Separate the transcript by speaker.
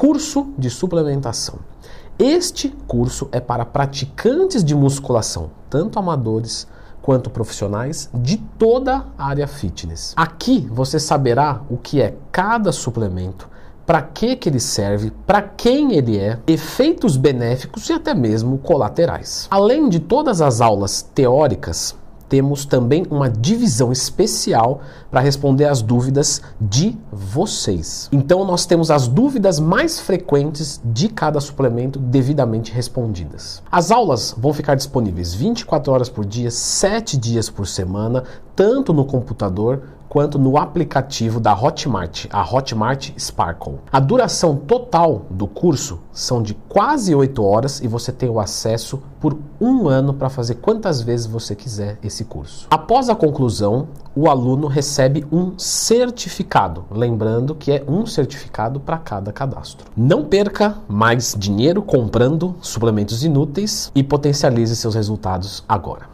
Speaker 1: Curso de suplementação. Este curso é para praticantes de musculação, tanto amadores quanto profissionais de toda a área fitness. Aqui você saberá o que é cada suplemento, para que, que ele serve, para quem ele é, efeitos benéficos e até mesmo colaterais. Além de todas as aulas teóricas, temos também uma divisão especial para responder às dúvidas de vocês. Então nós temos as dúvidas mais frequentes de cada suplemento devidamente respondidas. As aulas vão ficar disponíveis 24 horas por dia, 7 dias por semana, tanto no computador quanto no aplicativo da Hotmart, a Hotmart Sparkle. A duração total do curso são de quase 8 horas e você tem o acesso por um ano para fazer quantas vezes você quiser esse curso. Após a conclusão, o aluno recebe um certificado, lembrando que é um certificado para cada cadastro. Não perca mais dinheiro comprando suplementos inúteis e potencialize seus resultados agora.